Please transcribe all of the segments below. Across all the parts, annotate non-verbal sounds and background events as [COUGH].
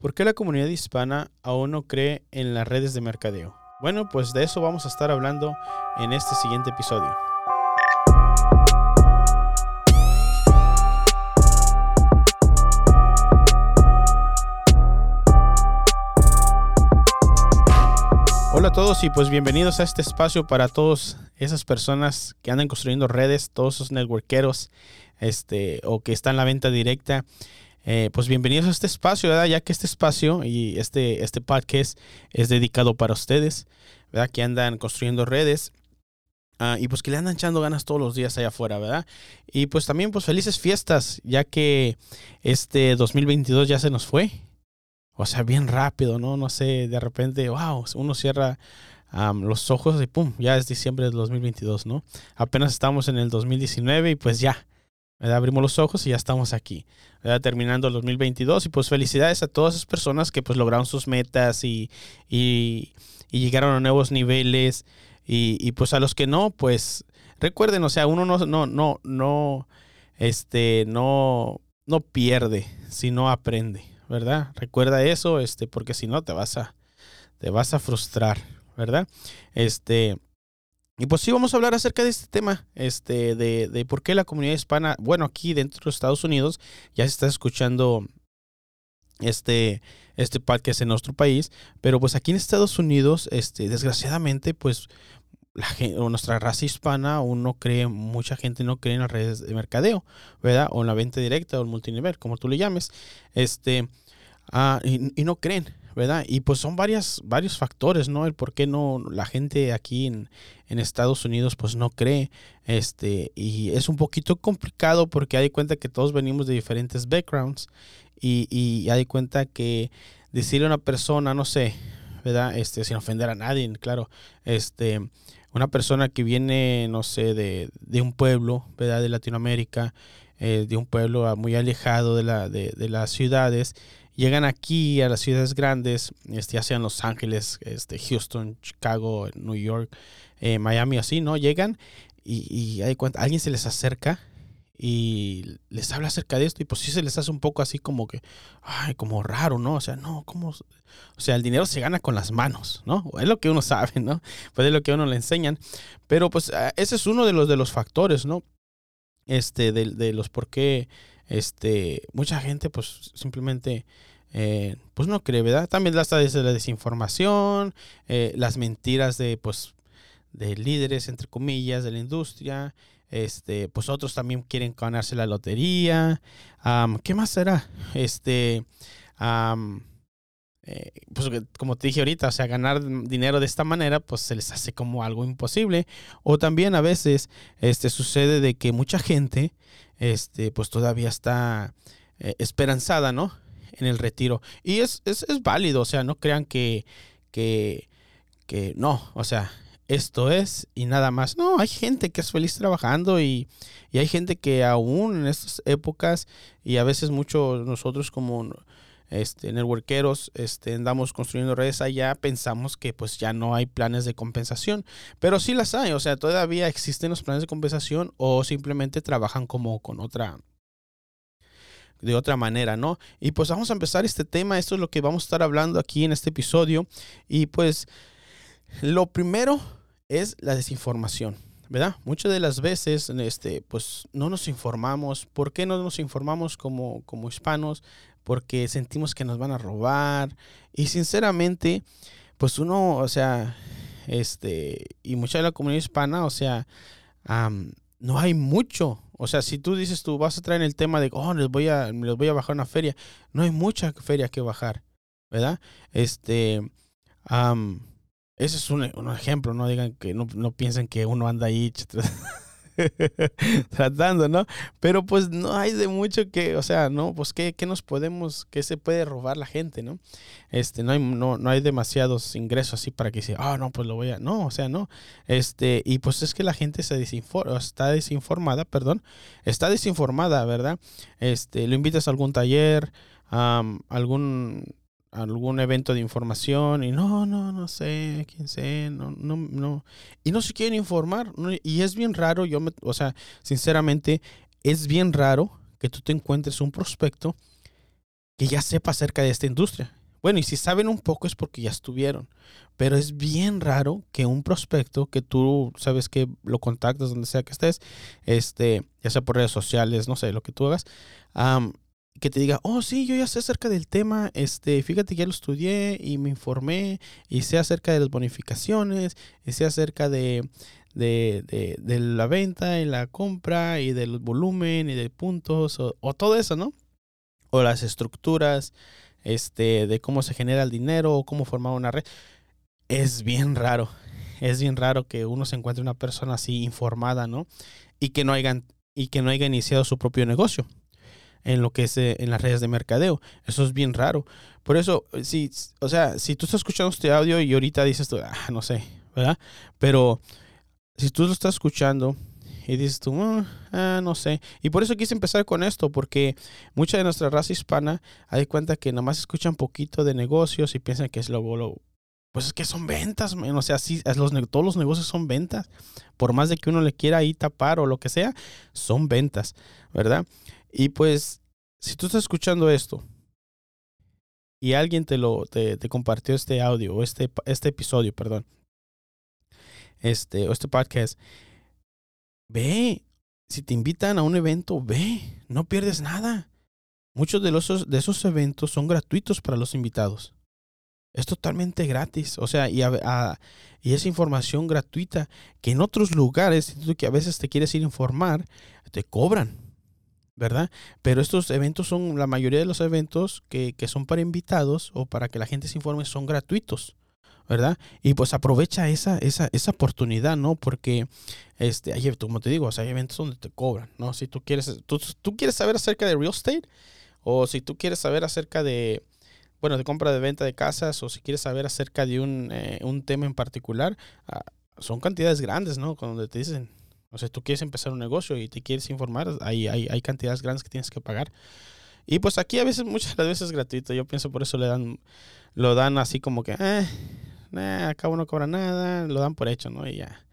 ¿Por qué la comunidad hispana aún no cree en las redes de mercadeo? Bueno, pues de eso vamos a estar hablando en este siguiente episodio. Hola a todos y pues bienvenidos a este espacio para todas esas personas que andan construyendo redes, todos esos networkeros, este, o que están en la venta directa. Eh, pues bienvenidos a este espacio, ¿verdad? Ya que este espacio y este, este podcast es dedicado para ustedes, ¿verdad? Que andan construyendo redes. Ah, y pues que le andan echando ganas todos los días allá afuera, ¿verdad? Y pues también pues felices fiestas, ya que este 2022 ya se nos fue. O sea, bien rápido, ¿no? No sé, de repente, wow, uno cierra los ojos y pum, ya es diciembre del 2022, ¿no? Apenas estamos en el 2019 y pues ya, Abrimos los ojos y ya estamos aquí, terminando el 2022 y pues felicidades a todas esas personas que pues lograron sus metas y, y, llegaron a nuevos niveles y, y, pues a los que no, pues recuerden, o sea, uno no, no, no, no, este, no, no pierde, sino aprende, ¿verdad? Recuerda eso, este, porque si no te vas a, te vas a frustrar, ¿verdad? Este, y pues sí, vamos a hablar acerca de este tema, este, de, de por qué la comunidad hispana, bueno, aquí dentro de los Estados Unidos ya se está escuchando este, este podcast en nuestro país, pero pues aquí en Estados Unidos, este, desgraciadamente, pues la nuestra raza hispana aún no cree, mucha gente no cree en las redes de mercadeo, ¿verdad? O en la venta directa o el multinivel, como tú le llames, este, ah, y, y no creen, ¿verdad? Y pues son varias, varios factores, ¿no? El por qué no la gente aquí en, Estados Unidos pues no cree, este, y es un poquito complicado porque hay cuenta que todos venimos de diferentes backgrounds y, y hay cuenta que decirle a una persona, no sé, ¿verdad? Este, sin ofender a nadie, claro, este, una persona que viene, no sé, de, de un pueblo, ¿verdad? De Latinoamérica, eh, de un pueblo muy alejado de, la, de, de las ciudades, llegan aquí a las ciudades grandes, este, ya sean Los Ángeles, este, Houston, Chicago, New York, eh, Miami, así, ¿no? Llegan y, y hay cuenta, alguien se les acerca y les habla acerca de esto y pues sí se les hace un poco así como que, ay, como raro, ¿no? O sea, no, ¿cómo? O sea, el dinero se gana con las manos, ¿no? Es lo que uno [LAUGHS] sabe, ¿no? Pues es lo que a uno le enseñan. Pero pues ah, ese es uno de los, de los factores, ¿no? Este, de, de los por qué, este, mucha gente pues simplemente eh, pues no cree, ¿verdad? También está desde la desinformación, eh, las mentiras de, pues, de líderes, entre comillas, de la industria. Este, pues otros también quieren ganarse la lotería. ¿Qué más será? Este, eh, pues como te dije ahorita, o sea, ganar dinero de esta manera, pues se les hace como algo imposible. O también a veces, este, sucede de que mucha gente, este, pues todavía está esperanzada, ¿no? En el retiro. Y es, es, es válido, o sea, no crean que, que, que no, o sea, esto es y nada más. No, hay gente que es feliz trabajando y, y, hay gente que aún en estas épocas y a veces mucho nosotros como este, networkeros este, andamos construyendo redes allá, pensamos que pues ya no hay planes de compensación, pero sí las hay, o sea, todavía existen los planes de compensación o simplemente trabajan como con otra de otra manera, ¿no? Y pues vamos a empezar este tema, esto es lo que vamos a estar hablando aquí en este episodio. Y pues lo primero es la desinformación, ¿verdad? Muchas de las veces, este, pues no nos informamos. ¿Por qué no nos informamos como, como hispanos? Porque sentimos que nos van a robar. Y sinceramente, pues uno, o sea, este, y mucha de la comunidad hispana, o sea, no hay mucho o sea, si tú dices tú vas a traer el tema de, oh, les voy a, les voy a bajar una feria, no hay mucha feria que bajar, ¿verdad? Este, ese es un, un, ejemplo, no digan que no, no piensen que uno anda ahí [LAUGHS] [LAUGHS] tratando, ¿no? Pero pues no hay de mucho que, o sea, ¿no? Pues qué, qué nos podemos, qué se puede robar la gente, ¿no? Este, no hay, no, no hay demasiados ingresos así para que sea, ah, no, pues lo voy a, no, o sea, no. Este, y pues es que la gente se desinforma, está desinformada, perdón, está desinformada, ¿verdad? Este, lo invitas a algún taller, a algún algún evento de información y no, no, no sé, quién sé, no, no, no. Y no se quieren informar. Y es bien raro, yo me, o sea, sinceramente, es bien raro que tú te encuentres un prospecto que ya sepa acerca de esta industria. Bueno, y si saben un poco es porque ya estuvieron. Pero es bien raro que un prospecto que tú sabes que lo contactas donde sea que estés, este, ya sea por redes sociales, no sé, lo que tú hagas, que te diga, oh, sí, yo ya sé acerca del tema, este, fíjate que ya lo estudié y me informé y sé acerca de las bonificaciones y sé acerca de, de, de, la venta y la compra y del volumen y de puntos o, todo eso, ¿no? O las estructuras este, de cómo se genera el dinero o cómo formar una red. Es bien raro, es bien raro que uno se encuentre una persona así informada, ¿no? Y que no y que no haya iniciado su propio negocio en lo que es eh, en las redes de mercadeo. Eso es bien raro. Por eso, si, o sea, si tú estás escuchando este audio y ahorita dices tú, ah, no sé, ¿verdad? Pero si tú lo estás escuchando y dices tú, ah, ah, no sé. Y por eso quise empezar con esto, porque mucha de nuestra raza hispana hay cuenta que nada más escuchan poquito de negocios y piensan que es lo, pues es que son ventas, o sea, sí, todos los negocios son ventas. Por más de que uno le quiera ahí tapar o lo que sea, son ventas, ¿verdad? Y pues, si tú estás escuchando esto y alguien te lo te, te compartió este audio o este, este episodio, perdón, este, o este podcast, Ve, si te invitan a un evento, ve, no pierdes nada. Muchos de, los, de esos eventos son gratuitos para los invitados. Es totalmente gratis. O sea, y, y es información gratuita que en otros lugares, que a veces te quieres ir a informar, te cobran. ¿Verdad? Pero estos eventos son, la mayoría de los eventos que, que son para invitados o para que la gente se informe son gratuitos. ¿verdad? Y pues aprovecha esa, esa, esa oportunidad, ¿no? Porque, este, hay, como te digo, hay eventos donde te cobran, ¿no? Si tú quieres, tú, tú quieres saber acerca de real estate, o si tú quieres saber acerca de, bueno, de compra de venta de casas, o si quieres saber acerca de un, eh, un tema en particular, ah, son cantidades grandes, ¿no? Cuando te dicen, o sea, tú quieres empezar un negocio y te quieres informar, hay, hay, hay cantidades grandes que tienes que pagar. Y pues aquí a veces, [LAUGHS] muchas veces es gratuito. Yo pienso por eso le dan, lo dan así como que, eh, nah, acá no cobra nada, lo dan por hecho, ¿no? Y ya.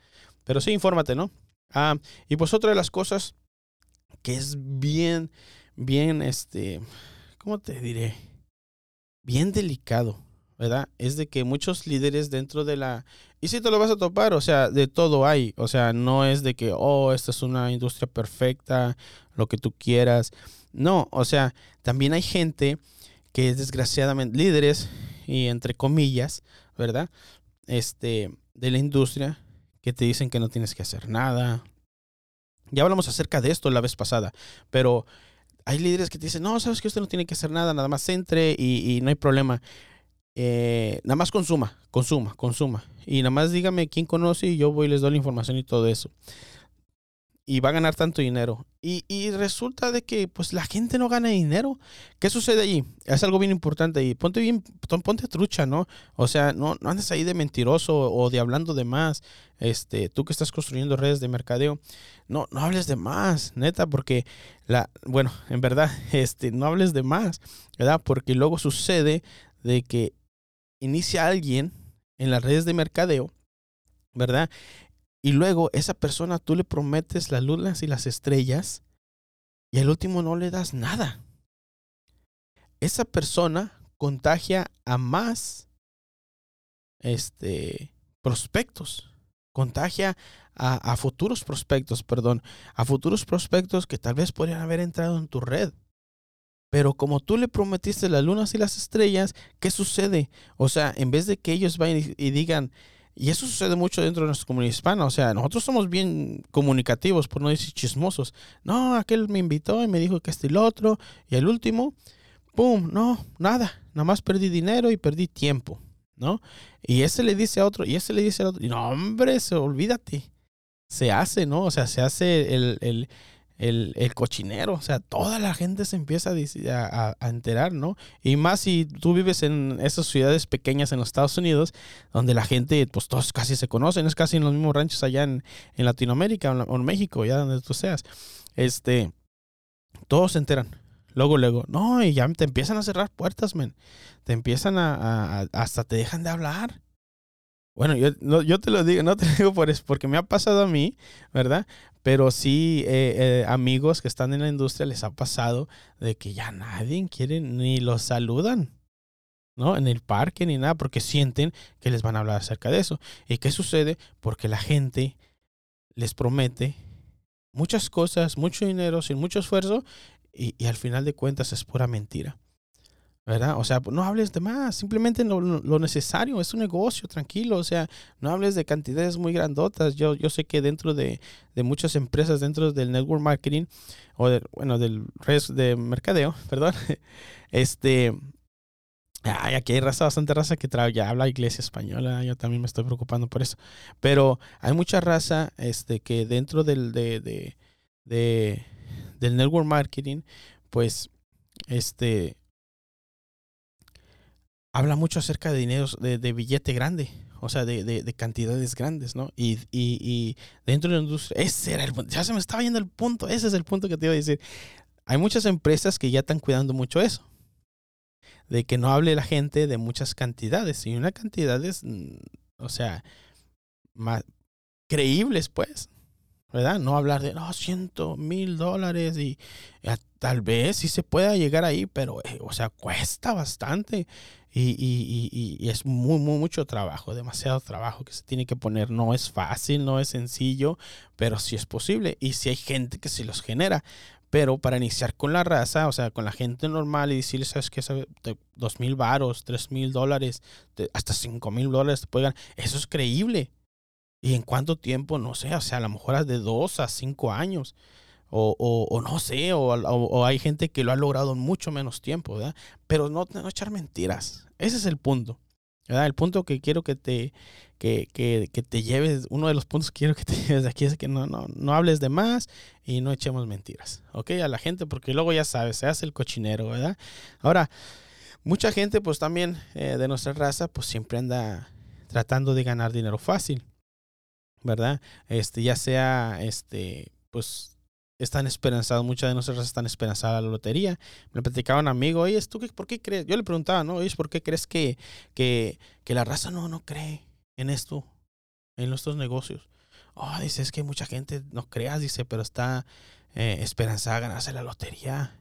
Pero sí, infórmate, ¿no? Ah, y pues otra de las cosas que es bien, bien, este, ¿cómo te diré? Bien delicado, ¿verdad? Es de que muchos líderes dentro de la... Y si te lo vas a topar, o sea, de todo hay. O sea, no es de que, oh, esta es una industria perfecta, lo que tú quieras. No, o sea, también hay gente que es desgraciadamente líderes y entre comillas, ¿verdad? Este, de la industria que te dicen que no tienes que hacer nada. Ya hablamos acerca de esto la vez pasada, pero hay líderes que te dicen, no, sabes que usted no tiene que hacer nada, nada más entre y, no hay problema. Eh, nada más consuma, consuma, consuma. Y nada más dígame quién conoce y yo voy y les doy la información y todo eso y va a ganar tanto dinero. Y, resulta de que pues la gente no gana dinero. ¿Qué sucede allí? Es algo bien importante y ponte bien, ponte trucha, ¿no? O sea, no, no andes ahí de mentiroso o de hablando de más. Este, tú que estás construyendo redes de mercadeo, no, no hables de más, neta, porque la, bueno, en verdad, [LAUGHS] este, no hables de más, ¿verdad? Porque luego sucede de que inicia alguien en las redes de mercadeo, ¿verdad? Y luego esa persona tú le prometes las lunas y las estrellas y al último no le das nada. Esa persona contagia a más este, prospectos. Contagia a, a futuros prospectos, perdón, a futuros prospectos que tal vez podrían haber entrado en tu red. Pero como tú le prometiste las lunas y las estrellas, ¿qué sucede? O sea, en vez de que ellos vayan y digan, y eso sucede mucho dentro de nuestra comunidad hispana. O sea, nosotros somos bien comunicativos, por no decir chismosos. No, aquel me invitó y me dijo que este y otro. Y el último, ¡pum! No, nada. Nada más perdí dinero y perdí tiempo. ¿No? Y ese le dice a otro, y ese le dice a otro. Y no, hombre, se, olvídate. Se hace, ¿no? O sea, se hace el, el el, el, cochinero. O sea, toda la gente se empieza a, a, enterar, ¿no? Y más si tú vives en esas ciudades pequeñas en los Estados Unidos, donde la gente, pues todos casi se conocen, es casi en los mismos ranchos allá en, en Latinoamérica o en México, ya donde tú seas. Este, todos se enteran. Luego, luego, no, y ya te empiezan a cerrar puertas, men. Te empiezan a, hasta te dejan de hablar. Bueno, yo, no, yo te lo digo, no te lo digo por porque me ha pasado a mí, ¿verdad? Pero sí, eh, eh, amigos que están en la industria les ha pasado de que ya nadie quiere ni los saludan, ¿no? En el parque ni nada, porque sienten que les van a hablar acerca de eso. ¿Y qué sucede? Porque la gente les promete muchas cosas, mucho dinero, sin mucho esfuerzo, y al final de cuentas es pura mentira. ¿Verdad? O sea, no hables de más, simplemente lo, lo, necesario, es un negocio, tranquilo, o sea, no hables de cantidades muy grandotas. Yo, yo sé que dentro de, de muchas empresas, dentro del network marketing, o de, bueno, del redes de mercadeo, [LAUGHS] perdón, este, ay, aquí hay raza, bastante raza que ya habla iglesia española, yo también me estoy preocupando por eso, pero hay mucha raza, este, que dentro del, de, de, de del network marketing, pues, este, habla mucho acerca de dinero, de, billete grande, o sea, de, cantidades grandes, ¿no? Y, y, dentro de la industria, ese era el punto, ya se me estaba yendo el punto, ese es el punto que te iba a decir. Hay muchas empresas que ya están cuidando mucho eso, de que no hable la gente de muchas cantidades, y una cantidad es, mm, o sea, más creíbles, pues. ¿Verdad? No hablar de, no, ciento mil dólares y tal vez sí se pueda llegar ahí, pero, eh, o sea, cuesta bastante y, y, y, y, es muy, muy, mucho trabajo, demasiado trabajo que se tiene que poner. No es fácil, no es sencillo, pero sí es posible y sí hay gente que se los genera. Pero para iniciar con la raza, o sea, con la gente normal y decirles, ¿sabes qué? Dos mil varos, tres mil dólares, hasta cinco mil dólares te pueden eso es creíble. ¿Y en cuánto tiempo? No sé, o sea, a lo mejor de dos a cinco años. O, o, no sé, o, o, hay gente que lo ha logrado en mucho menos tiempo, ¿verdad? Pero no, no echar mentiras. Ese es el punto. ¿verdad? El punto que quiero que te, que, que, que, te lleves, uno de los puntos que quiero que te [LAUGHS] lleves de aquí es que no, no, no hables de más y no echemos mentiras, ¿ok? A la gente, porque luego ya sabes, se hace el cochinero, ¿verdad? Ahora, mucha gente, pues también eh, de nuestra raza, pues siempre anda tratando de ganar dinero fácil. ¿Verdad? Este, ya sea, este, pues, están esperanzados, muchas de nosotros están esperanzadas a la lotería. Me platicaba un amigo, oye, ¿tú qué, por qué crees? Yo le preguntaba, ¿no? Oye, ¿por qué crees que, que, que la raza no, no cree en esto, en nuestros negocios? Oh, dice, es que mucha gente no creas, dice, pero está eh, esperanzada a ganarse la lotería.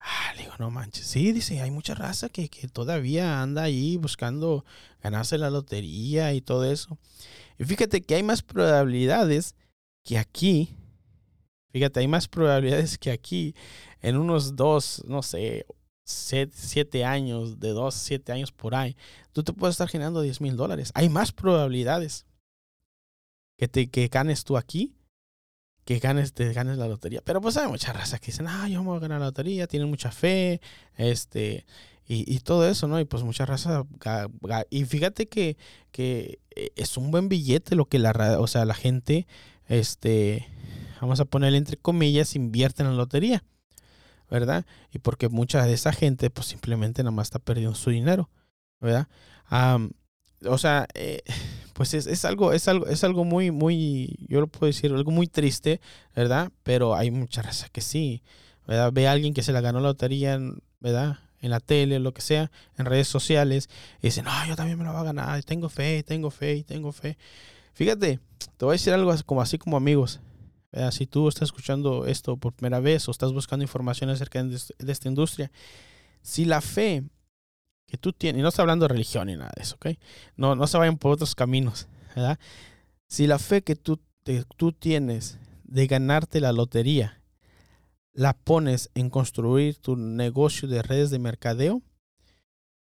Ah, le digo, no manches. Sí, dice, hay mucha raza que, que todavía anda ahí buscando ganarse la lotería y todo eso. Y fíjate que hay más probabilidades que aquí. Fíjate, hay más probabilidades que aquí en unos dos, no sé, siete, años, de dos, siete años por ahí, tú te puedes estar generando 10 mil dólares. Hay más probabilidades que te que ganes tú aquí que ganes, te ganes la lotería. Pero pues hay mucha raza que dicen, ah, yo me voy a ganar la lotería, tienen mucha fe, este, y, y, todo eso, ¿no? Y pues mucha raza. Y fíjate que, que eh, es un buen billete lo que la, o sea, la gente, este, vamos a ponerle entre comillas, invierte en la lotería, ¿verdad? Y porque mucha de esa gente, pues simplemente nada más está perdiendo su dinero, ¿verdad? o sea, eh, pues es, es, algo, es algo, es algo muy, muy, yo lo puedo decir, algo muy triste, ¿verdad? Pero hay mucha raza que sí, ¿verdad? Ve a alguien que se la ganó la lotería, ¿verdad? En la tele, lo que sea, en redes sociales, y dicen, no, yo también me lo voy a ganar, tengo fe, tengo fe, tengo fe. Fíjate, te voy a decir algo como así como amigos. Si tú estás escuchando esto por primera vez o estás buscando información acerca de, esta industria, si la fe que tú tienes, y no estoy hablando de religión ni nada de eso, ¿ok? No, no se vayan por otros caminos. Si la fe que tú, tú tienes de ganarte la lotería la pones en construir tu negocio de redes de mercadeo,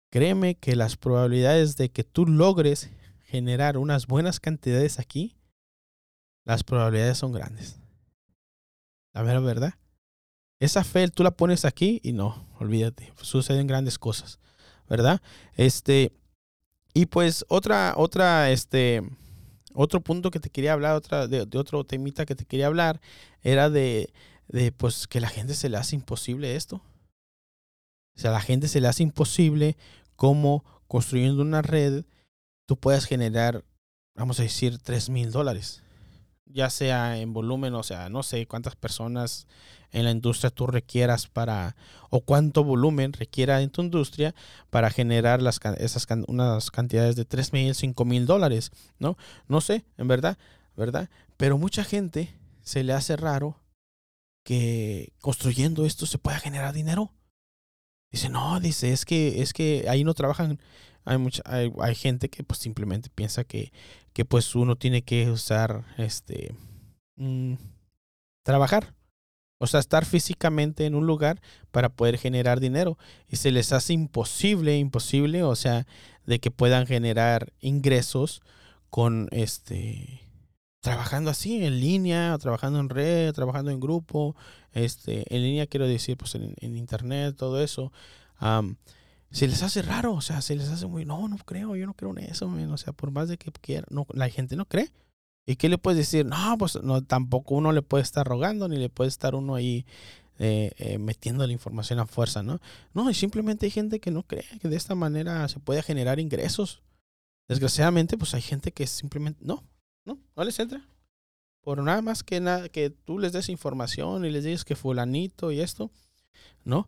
créeme que las probabilidades de que tú logres generar unas buenas cantidades aquí, las probabilidades son grandes. La verdad, ¿verdad? Esa fe tú la pones aquí y no, olvídate, suceden grandes cosas, ¿verdad? Este, y pues otra, otra, este, otro punto que te quería hablar, otra, de otro temita que te quería hablar, era de, de pues que la gente se le hace imposible esto. O sea, a la gente se le hace imposible cómo construyendo una red tú puedas generar, vamos a decir, 3 mil dólares. ya sea en volumen, o sea, no sé cuántas personas en la industria tú requieras para, o cuánto volumen requiera en tu industria para generar las, esas unas cantidades de 3 mil, 5 mil dólares, ¿no? No sé, en verdad, ¿verdad? Pero mucha gente se le hace raro que construyendo esto se pueda generar dinero. Dice, no, dice, es que, es que ahí no trabajan. Hay, mucha, hay, hay gente que pues simplemente piensa que, que pues uno tiene que usar este mm, trabajar. O sea, estar físicamente en un lugar para poder generar dinero. Y se les hace imposible, imposible, o sea, de que puedan generar ingresos con este trabajando así en línea, trabajando en red, trabajando en grupo, este, en línea quiero decir, pues en, internet, todo eso. se les hace raro, o sea, se les hace muy, no, no creo, yo no creo en eso, o sea, por más de que quiera, no, la gente no cree. ¿Y qué le puedes decir? No, pues no, tampoco uno le puede estar rogando, ni le puede estar uno ahí eh, eh, metiendo la información a fuerza, ¿no? No, simplemente hay gente que no cree que de esta manera se puede generar ingresos. Desgraciadamente, pues hay gente que simplemente no, no, no les entra. Por nada más que nada, que tú les des información y les digas que fulanito y esto, ¿no?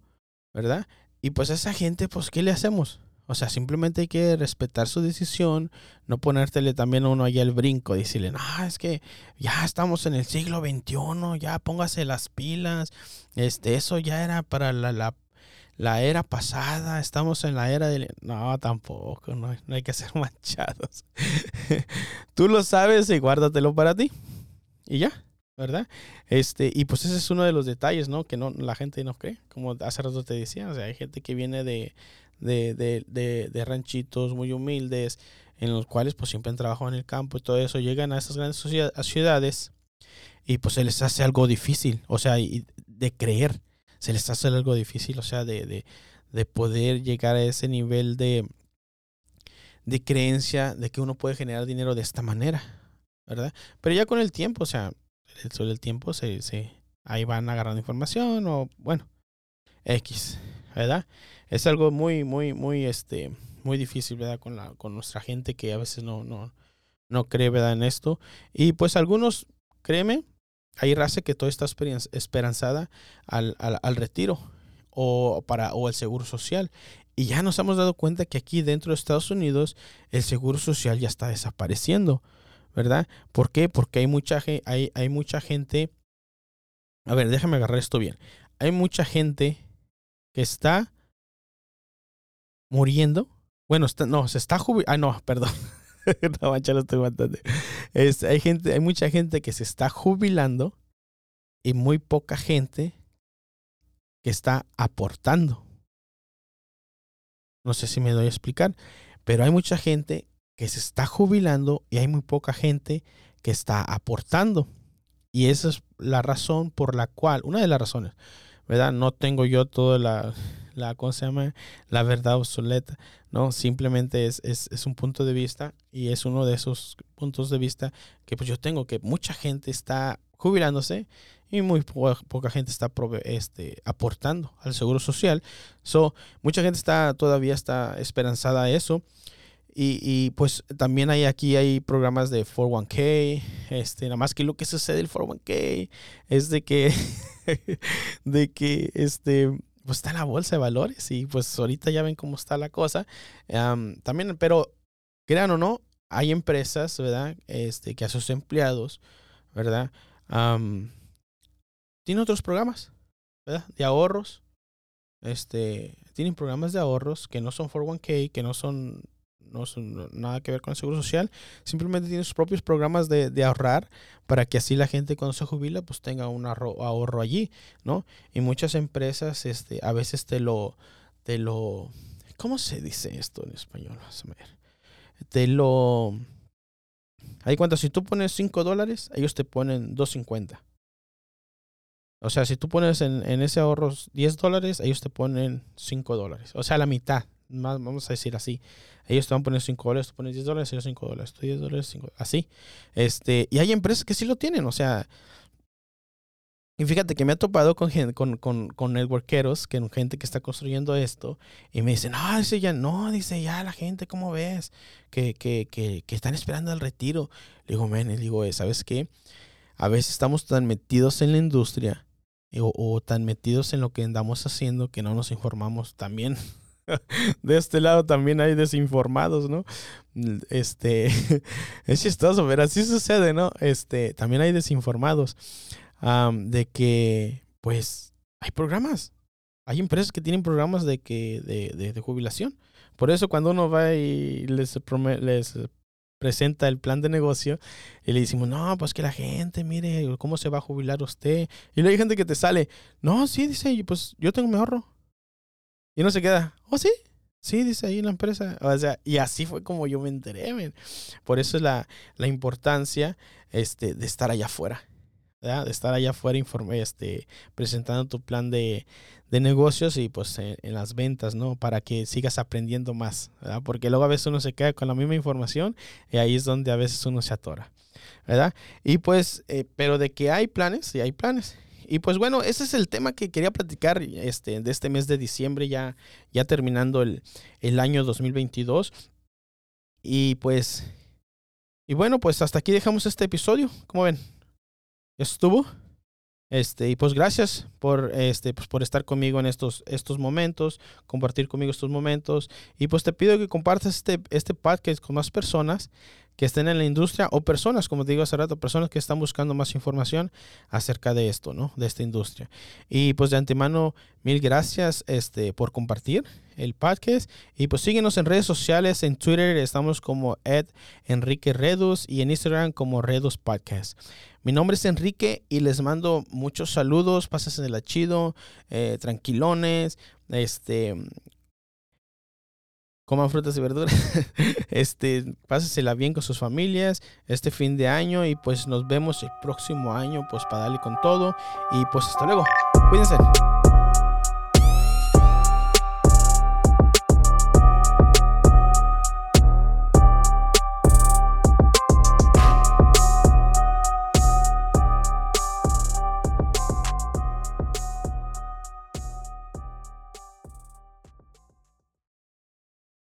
¿Verdad? Y pues a esa gente, pues, ¿qué le hacemos? O sea, simplemente hay que respetar su decisión, no ponértele también a uno ahí al brinco, decirle, no, es que ya estamos en el siglo XXI, ya póngase las pilas, este, eso ya era para la, la era pasada, estamos en la era del... No, tampoco, no, no hay que ser [LAUGHS] manchados. [LAUGHS] Tú lo sabes y guárdatelo para ti. Y ya. ¿verdad? Este, y pues ese es uno de los detalles, ¿no? Que no, la gente no cree, como hace rato te decía, o sea, hay gente que viene de, de, de, de, ranchitos muy humildes, en los cuales pues siempre han trabajado en el campo y todo eso, llegan a esas grandes ciudades y pues se les hace algo difícil, o sea, de creer, se les hace algo difícil, o sea, de, de, de poder llegar a ese nivel de, de creencia de que uno puede generar dinero de esta manera, ¿verdad? Pero ya con el tiempo, o sea, sobre el tiempo se, se, ahí van agarrando información o bueno, X, ¿verdad? Es algo muy, muy, muy, este, muy difícil, ¿verdad? Con, la, con nuestra gente que a veces no, no, no cree, ¿verdad? En esto. Y pues algunos, créeme, hay raza que todo está esperanzada al, al, al retiro o, para, o el seguro social. Y ya nos hemos dado cuenta que aquí dentro de Estados Unidos el seguro social ya está desapareciendo. ¿verdad? ¿Por qué? Porque hay mucha, hay, hay mucha gente. A ver, déjame agarrar esto bien. Hay mucha gente que está muriendo. Bueno, no, se está jubilando. Ah, no, perdón. [LAUGHS] [LAUGHS] no, mancha, lo estoy Es, hay, gente, hay mucha gente que se está jubilando y muy poca gente que está aportando. No sé si me doy a explicar, pero hay mucha gente que se está jubilando y hay muy poca gente que está aportando. Y esa es la razón por la cual, una de las razones, ¿verdad? No tengo yo toda la, la ¿cómo se llama? La verdad obsoleta, ¿no? Simplemente es, es, es, un punto de vista y es uno de esos puntos de vista que pues yo tengo, que mucha gente está jubilándose y muy poca gente está este, aportando al seguro social. So, mucha gente está todavía está esperanzada a eso. Y, y, pues también hay aquí hay programas de 401k, este, nada más que lo que sucede el 401k es de que, [LAUGHS] de que, este, pues está la bolsa de valores y pues ahorita ya ven cómo está la cosa. también, pero crean o no, hay empresas, ¿verdad? Este, que a sus empleados, ¿verdad? Tienen otros programas, ¿verdad? De ahorros. Este, tienen programas de ahorros que no son 401k, que no son no son nada que ver con el seguro social, simplemente tiene sus propios programas de, de, ahorrar para que así la gente cuando se jubila pues tenga un ahorro, allí, ¿no? Y muchas empresas este, a veces te lo, te lo, ¿cómo se dice esto en español? Vamos a ver. Te lo, hay cuenta, si tú pones 5 dólares, ellos te ponen 2.50. O sea, si tú pones en, en ese ahorro 10 dólares, ellos te ponen 5 dólares. O sea, la mitad vamos a decir así. Ellos te van a poner 5 dólares, tú pones 10 dólares, ellos 5 dólares, tú 10 dólares, 5 así. Este, y hay empresas que sí lo tienen, o sea. Y fíjate que me ha topado con, con, con, con networkeros, que gente que está construyendo esto, y me dicen, no, dice ya, no, dice ya la gente, ¿cómo ves? Que, que, que, que están esperando el retiro. Le digo, men, digo, ¿sabes qué? a veces estamos tan metidos en la industria o, o tan metidos en lo que andamos haciendo que no nos informamos también [LAUGHS] [LAUGHS] de este lado también hay desinformados, ¿no? Este, [LAUGHS] es chistoso, pero así sucede, ¿no? Este, también hay desinformados de que, pues, hay programas. Hay empresas que tienen programas de, que, de, de, jubilación. Por eso cuando uno va y les, les presenta el plan de negocio y le decimos, no, pues que la gente, mire, ¿cómo se va a jubilar usted? Y luego hay gente que te sale, no, sí, dice, pues yo tengo mi ahorro. Y uno se queda, ¿oh sí? Sí, dice ahí en la empresa. O sea, y así fue como yo me enteré, Por eso es la, la importancia este, de estar allá afuera. De estar allá afuera informe, este, presentando tu plan de, de negocios y pues en, las ventas, ¿no? Para que sigas aprendiendo más, ¿verdad? Porque luego a veces uno se queda con la misma información y ahí es donde a veces uno se atora, ¿verdad? Y pues, eh, pero de que hay planes, sí hay planes. Y pues bueno, ese es el tema que quería platicar este, de este mes de diciembre, ya, ya terminando el, el año 2022. Y pues, y bueno, pues hasta aquí dejamos este episodio. ¿Cómo ven? ¿Ya estuvo? Este, y pues gracias por, este, pues por estar conmigo en estos, estos momentos, compartir conmigo estos momentos. Y pues te pido que compartas este, este podcast con más personas que estén en la industria o personas, como te digo hace rato, personas que están buscando más información acerca de esto, ¿no? De esta industria. Y pues de antemano, mil gracias este, por compartir el podcast. Y pues síguenos en redes sociales, en Twitter estamos como Ed Enrique Redus y en Instagram como Redus Podcast. Mi nombre es Enrique y les mando muchos saludos, pásense de la chido, eh, tranquilones, este, coman frutas y verduras, [LAUGHS] este, pásesela bien con sus familias este fin de año y pues nos vemos el próximo año pues para darle con todo. Y pues hasta luego, cuídense.